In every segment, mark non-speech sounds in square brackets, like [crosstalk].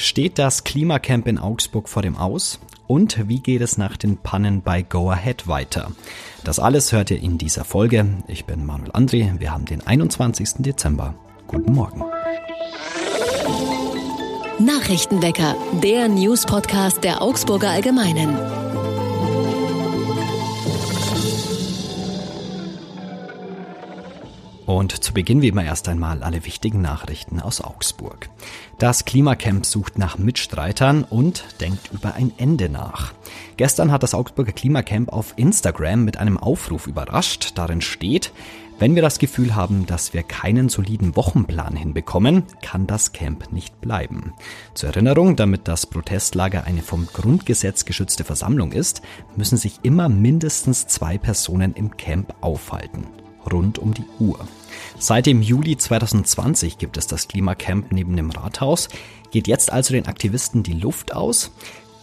Steht das Klimacamp in Augsburg vor dem Aus? Und wie geht es nach den Pannen bei Go Ahead weiter? Das alles hört ihr in dieser Folge. Ich bin Manuel André. Wir haben den 21. Dezember. Guten Morgen. Nachrichtenwecker, der News-Podcast der Augsburger Allgemeinen. Und zu Beginn wie immer erst einmal alle wichtigen Nachrichten aus Augsburg. Das Klimacamp sucht nach Mitstreitern und denkt über ein Ende nach. Gestern hat das Augsburger Klimacamp auf Instagram mit einem Aufruf überrascht. Darin steht, wenn wir das Gefühl haben, dass wir keinen soliden Wochenplan hinbekommen, kann das Camp nicht bleiben. Zur Erinnerung, damit das Protestlager eine vom Grundgesetz geschützte Versammlung ist, müssen sich immer mindestens zwei Personen im Camp aufhalten. Rund um die Uhr. Seit dem Juli 2020 gibt es das Klimacamp neben dem Rathaus. Geht jetzt also den Aktivisten die Luft aus?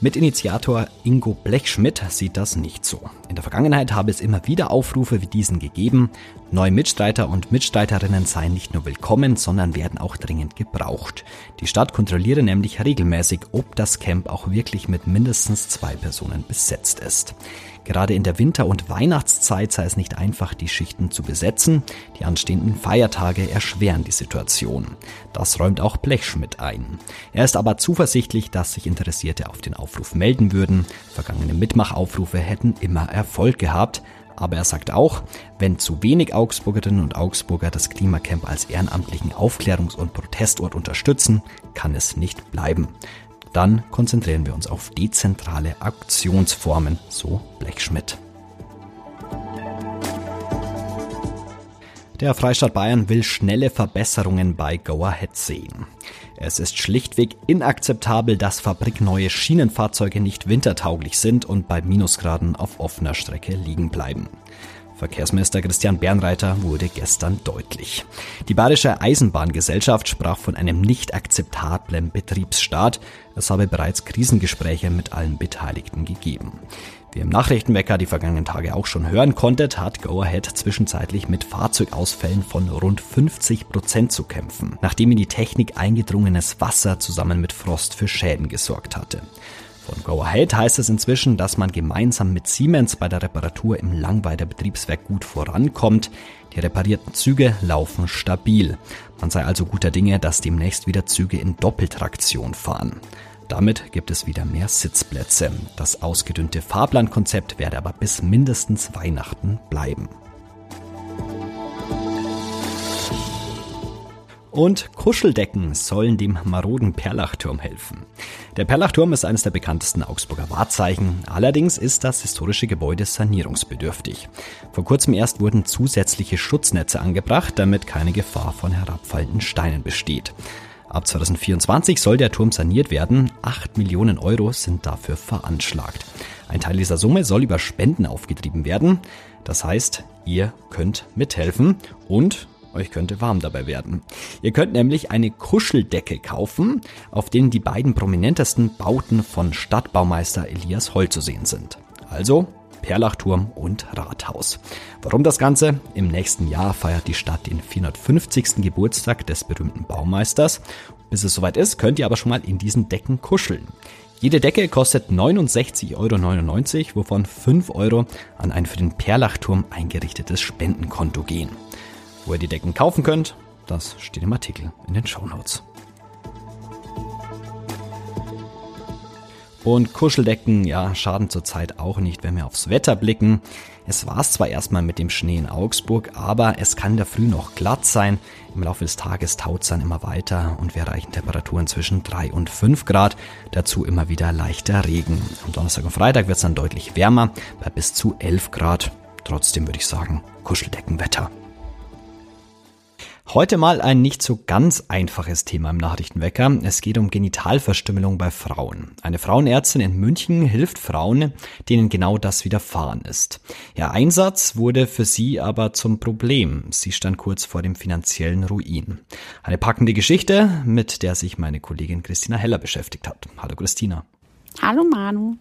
Mitinitiator Ingo Blechschmidt sieht das nicht so. In der Vergangenheit habe es immer wieder Aufrufe wie diesen gegeben. Neue Mitstreiter und Mitstreiterinnen seien nicht nur willkommen, sondern werden auch dringend gebraucht. Die Stadt kontrolliere nämlich regelmäßig, ob das Camp auch wirklich mit mindestens zwei Personen besetzt ist. Gerade in der Winter- und Weihnachtszeit sei es nicht einfach, die Schichten zu besetzen. Die anstehenden Feiertage erschweren die Situation. Das räumt auch Blechschmidt ein. Er ist aber zuversichtlich, dass sich Interessierte auf den Aufruf melden würden. Vergangene Mitmachaufrufe hätten immer Erfolg gehabt. Aber er sagt auch, wenn zu wenig Augsburgerinnen und Augsburger das Klimacamp als ehrenamtlichen Aufklärungs- und Protestort unterstützen, kann es nicht bleiben. Dann konzentrieren wir uns auf dezentrale Aktionsformen, so Blechschmidt. Der Freistaat Bayern will schnelle Verbesserungen bei Go Ahead sehen. Es ist schlichtweg inakzeptabel, dass fabrikneue Schienenfahrzeuge nicht wintertauglich sind und bei Minusgraden auf offener Strecke liegen bleiben. Verkehrsminister Christian Bernreiter wurde gestern deutlich. Die Bayerische Eisenbahngesellschaft sprach von einem nicht akzeptablen Betriebsstart. Es habe bereits Krisengespräche mit allen Beteiligten gegeben. Wie im Nachrichtenwecker die vergangenen Tage auch schon hören konntet, hat Go Ahead zwischenzeitlich mit Fahrzeugausfällen von rund 50 Prozent zu kämpfen, nachdem in die Technik eingedrungenes Wasser zusammen mit Frost für Schäden gesorgt hatte. Von Go Ahead heißt es inzwischen, dass man gemeinsam mit Siemens bei der Reparatur im Langweider Betriebswerk gut vorankommt. Die reparierten Züge laufen stabil. Man sei also guter Dinge, dass demnächst wieder Züge in Doppeltraktion fahren. Damit gibt es wieder mehr Sitzplätze. Das ausgedünnte Fahrplankonzept werde aber bis mindestens Weihnachten bleiben. Und Kuscheldecken sollen dem maroden Perlachturm helfen. Der Perlachturm ist eines der bekanntesten Augsburger Wahrzeichen. Allerdings ist das historische Gebäude sanierungsbedürftig. Vor kurzem erst wurden zusätzliche Schutznetze angebracht, damit keine Gefahr von herabfallenden Steinen besteht. Ab 2024 soll der Turm saniert werden. 8 Millionen Euro sind dafür veranschlagt. Ein Teil dieser Summe soll über Spenden aufgetrieben werden. Das heißt, ihr könnt mithelfen und euch könnte warm dabei werden. Ihr könnt nämlich eine Kuscheldecke kaufen, auf denen die beiden prominentesten Bauten von Stadtbaumeister Elias Holl zu sehen sind. Also Perlachturm und Rathaus. Warum das Ganze? Im nächsten Jahr feiert die Stadt den 450. Geburtstag des berühmten Baumeisters. Bis es soweit ist, könnt ihr aber schon mal in diesen Decken kuscheln. Jede Decke kostet 69,99 Euro, wovon 5 Euro an ein für den Perlachturm eingerichtetes Spendenkonto gehen. Wo ihr die Decken kaufen könnt, das steht im Artikel in den Show Notes. Und Kuscheldecken, ja, schaden zurzeit auch nicht, wenn wir aufs Wetter blicken. Es war es zwar erstmal mit dem Schnee in Augsburg, aber es kann der Früh noch glatt sein. Im Laufe des Tages taut es dann immer weiter und wir erreichen Temperaturen zwischen 3 und 5 Grad. Dazu immer wieder leichter Regen. Am Donnerstag und Freitag wird es dann deutlich wärmer, bei bis zu 11 Grad. Trotzdem würde ich sagen, Kuscheldeckenwetter. Heute mal ein nicht so ganz einfaches Thema im Nachrichtenwecker. Es geht um Genitalverstümmelung bei Frauen. Eine Frauenärztin in München hilft Frauen, denen genau das widerfahren ist. Ihr Einsatz wurde für sie aber zum Problem. Sie stand kurz vor dem finanziellen Ruin. Eine packende Geschichte, mit der sich meine Kollegin Christina Heller beschäftigt hat. Hallo Christina. Hallo Manu.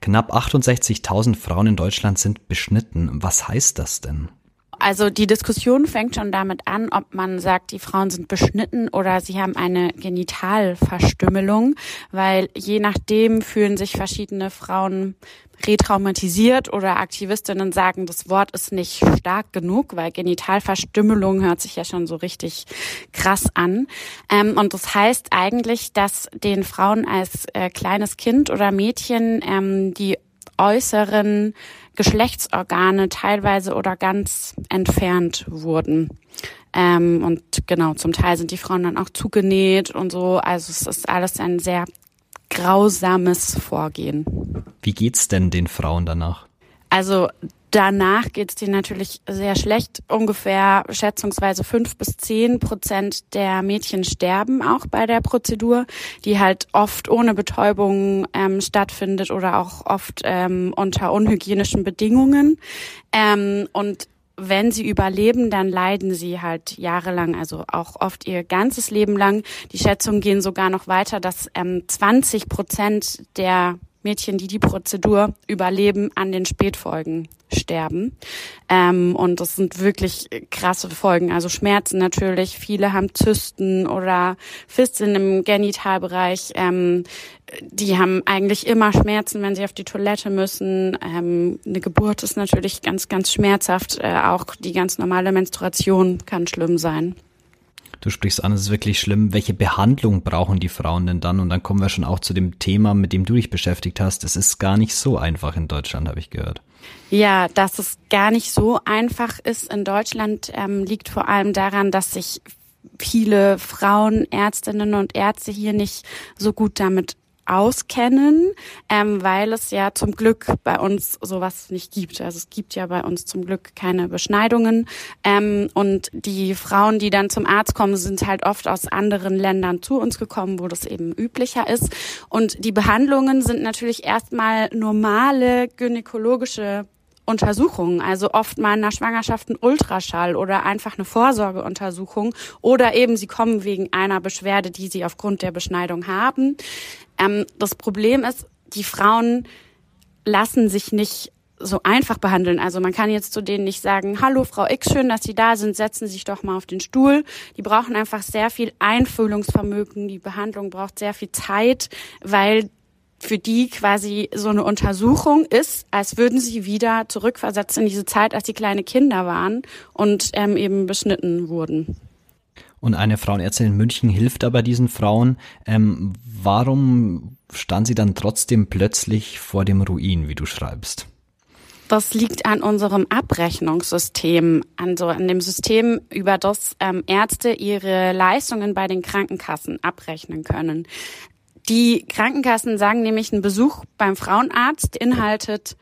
Knapp 68.000 Frauen in Deutschland sind beschnitten. Was heißt das denn? Also die Diskussion fängt schon damit an, ob man sagt, die Frauen sind beschnitten oder sie haben eine Genitalverstümmelung, weil je nachdem fühlen sich verschiedene Frauen retraumatisiert oder Aktivistinnen sagen, das Wort ist nicht stark genug, weil Genitalverstümmelung hört sich ja schon so richtig krass an. Ähm, und das heißt eigentlich, dass den Frauen als äh, kleines Kind oder Mädchen ähm, die äußeren Geschlechtsorgane teilweise oder ganz entfernt wurden. Ähm, und genau, zum Teil sind die Frauen dann auch zugenäht und so. Also es ist alles ein sehr grausames Vorgehen. Wie geht's denn den Frauen danach? Also Danach geht es denen natürlich sehr schlecht. Ungefähr schätzungsweise fünf bis zehn Prozent der Mädchen sterben auch bei der Prozedur, die halt oft ohne Betäubung ähm, stattfindet oder auch oft ähm, unter unhygienischen Bedingungen. Ähm, und wenn sie überleben, dann leiden sie halt jahrelang, also auch oft ihr ganzes Leben lang. Die Schätzungen gehen sogar noch weiter, dass ähm, 20 Prozent der Mädchen, die die Prozedur überleben, an den Spätfolgen sterben. Ähm, und das sind wirklich krasse Folgen. Also Schmerzen natürlich. Viele haben Zysten oder Fisteln im Genitalbereich. Ähm, die haben eigentlich immer Schmerzen, wenn sie auf die Toilette müssen. Ähm, eine Geburt ist natürlich ganz, ganz schmerzhaft. Äh, auch die ganz normale Menstruation kann schlimm sein. Du sprichst an, es ist wirklich schlimm. Welche Behandlung brauchen die Frauen denn dann? Und dann kommen wir schon auch zu dem Thema, mit dem du dich beschäftigt hast. Es ist gar nicht so einfach in Deutschland, habe ich gehört. Ja, dass es gar nicht so einfach ist in Deutschland, ähm, liegt vor allem daran, dass sich viele Frauen, Ärztinnen und Ärzte hier nicht so gut damit auskennen, ähm, weil es ja zum Glück bei uns sowas nicht gibt. Also es gibt ja bei uns zum Glück keine Beschneidungen. Ähm, und die Frauen, die dann zum Arzt kommen, sind halt oft aus anderen Ländern zu uns gekommen, wo das eben üblicher ist. Und die Behandlungen sind natürlich erstmal normale gynäkologische Untersuchungen, also oft mal in der Schwangerschaft ein Ultraschall oder einfach eine Vorsorgeuntersuchung oder eben sie kommen wegen einer Beschwerde, die sie aufgrund der Beschneidung haben. Ähm, das Problem ist, die Frauen lassen sich nicht so einfach behandeln. Also man kann jetzt zu denen nicht sagen, hallo Frau X, schön, dass Sie da sind, setzen Sie sich doch mal auf den Stuhl. Die brauchen einfach sehr viel Einfühlungsvermögen. Die Behandlung braucht sehr viel Zeit, weil für die quasi so eine Untersuchung ist, als würden sie wieder zurückversetzt in diese Zeit, als sie kleine Kinder waren und ähm, eben beschnitten wurden. Und eine Frauenärztin in München hilft aber diesen Frauen. Ähm, warum stand sie dann trotzdem plötzlich vor dem Ruin, wie du schreibst? Das liegt an unserem Abrechnungssystem, an so an dem System, über das ähm, Ärzte ihre Leistungen bei den Krankenkassen abrechnen können. Die Krankenkassen sagen nämlich, ein Besuch beim Frauenarzt beinhaltet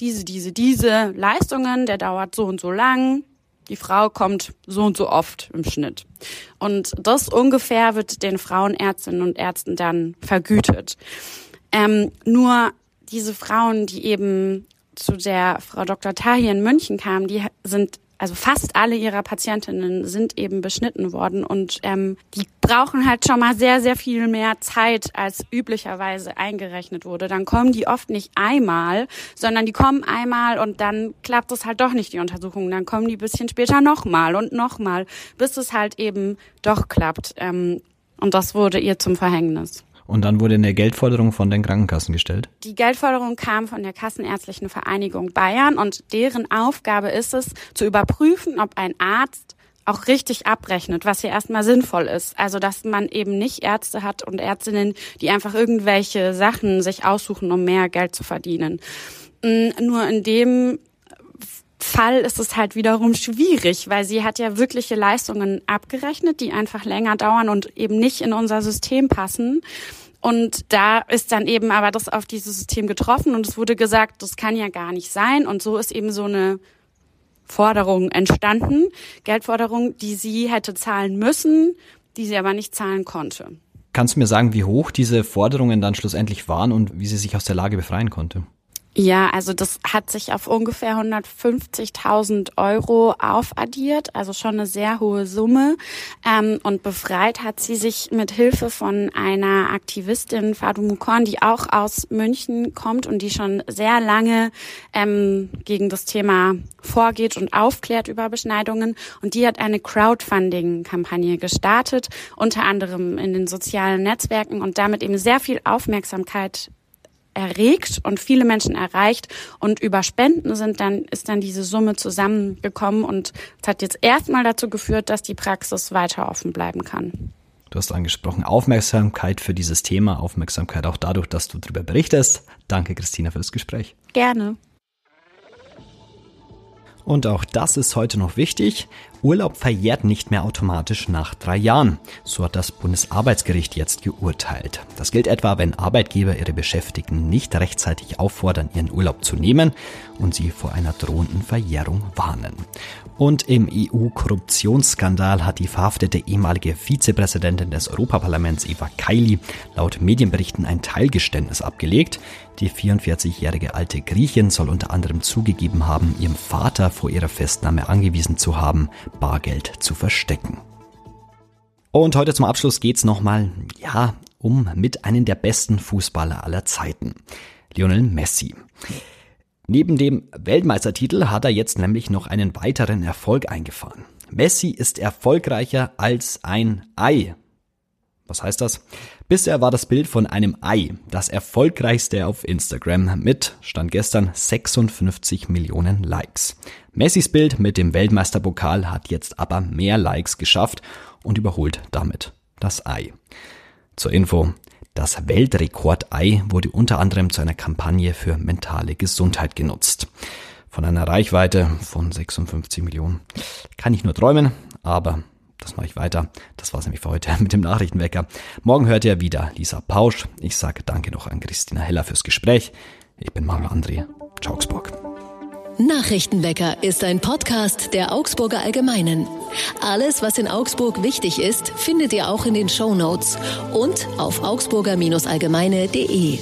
diese, diese, diese Leistungen, der dauert so und so lang, die Frau kommt so und so oft im Schnitt. Und das ungefähr wird den Frauenärztinnen und Ärzten dann vergütet. Ähm, nur diese Frauen, die eben zu der Frau Dr. Tahir in München kamen, die sind also fast alle ihrer Patientinnen sind eben beschnitten worden und ähm, die brauchen halt schon mal sehr, sehr viel mehr Zeit, als üblicherweise eingerechnet wurde. Dann kommen die oft nicht einmal, sondern die kommen einmal und dann klappt es halt doch nicht, die Untersuchung. Dann kommen die bisschen später nochmal und nochmal, bis es halt eben doch klappt. Ähm, und das wurde ihr zum Verhängnis. Und dann wurde eine Geldforderung von den Krankenkassen gestellt? Die Geldforderung kam von der Kassenärztlichen Vereinigung Bayern und deren Aufgabe ist es, zu überprüfen, ob ein Arzt auch richtig abrechnet, was hier erstmal sinnvoll ist. Also, dass man eben nicht Ärzte hat und Ärztinnen, die einfach irgendwelche Sachen sich aussuchen, um mehr Geld zu verdienen. Mm, nur in dem Fall ist es halt wiederum schwierig, weil sie hat ja wirkliche Leistungen abgerechnet, die einfach länger dauern und eben nicht in unser System passen. Und da ist dann eben aber das auf dieses System getroffen und es wurde gesagt, das kann ja gar nicht sein. Und so ist eben so eine Forderung entstanden, Geldforderung, die sie hätte zahlen müssen, die sie aber nicht zahlen konnte. Kannst du mir sagen, wie hoch diese Forderungen dann schlussendlich waren und wie sie sich aus der Lage befreien konnte? Ja, also das hat sich auf ungefähr 150.000 Euro aufaddiert, also schon eine sehr hohe Summe. Ähm, und befreit hat sie sich mit Hilfe von einer Aktivistin, Fadu Mukorn, die auch aus München kommt und die schon sehr lange ähm, gegen das Thema vorgeht und aufklärt über Beschneidungen. Und die hat eine Crowdfunding-Kampagne gestartet, unter anderem in den sozialen Netzwerken und damit eben sehr viel Aufmerksamkeit erregt und viele Menschen erreicht und über Spenden sind dann ist dann diese Summe zusammengekommen und es hat jetzt erstmal dazu geführt, dass die Praxis weiter offen bleiben kann. Du hast angesprochen Aufmerksamkeit für dieses Thema, Aufmerksamkeit auch dadurch, dass du darüber berichtest. Danke Christina für das Gespräch. Gerne. Und auch das ist heute noch wichtig. Urlaub verjährt nicht mehr automatisch nach drei Jahren. So hat das Bundesarbeitsgericht jetzt geurteilt. Das gilt etwa, wenn Arbeitgeber ihre Beschäftigten nicht rechtzeitig auffordern, ihren Urlaub zu nehmen und sie vor einer drohenden Verjährung warnen. Und im EU-Korruptionsskandal hat die verhaftete ehemalige Vizepräsidentin des Europaparlaments Eva Kaili laut Medienberichten ein Teilgeständnis abgelegt. Die 44-jährige alte Griechin soll unter anderem zugegeben haben, ihrem Vater vor ihrer Festnahme angewiesen zu haben, Bargeld zu verstecken. Und heute zum Abschluss geht's nochmal, ja, um mit einem der besten Fußballer aller Zeiten. Lionel Messi. Neben dem Weltmeistertitel hat er jetzt nämlich noch einen weiteren Erfolg eingefahren. Messi ist erfolgreicher als ein Ei. Was heißt das? Bisher war das Bild von einem Ei das erfolgreichste auf Instagram mit, stand gestern, 56 Millionen Likes. Messis Bild mit dem Weltmeisterpokal hat jetzt aber mehr Likes geschafft und überholt damit das Ei. Zur Info, das Weltrekordei wurde unter anderem zu einer Kampagne für mentale Gesundheit genutzt. Von einer Reichweite von 56 Millionen kann ich nur träumen, aber das mache ich weiter. Das war's nämlich für heute [laughs] mit dem Nachrichtenwecker. Morgen hört ihr wieder Lisa Pausch. Ich sage danke noch an Christina Heller fürs Gespräch. Ich bin Manuel André. Ciao, Augsburg. Nachrichtenwecker ist ein Podcast der Augsburger Allgemeinen. Alles, was in Augsburg wichtig ist, findet ihr auch in den Show Notes und auf augsburger-allgemeine.de.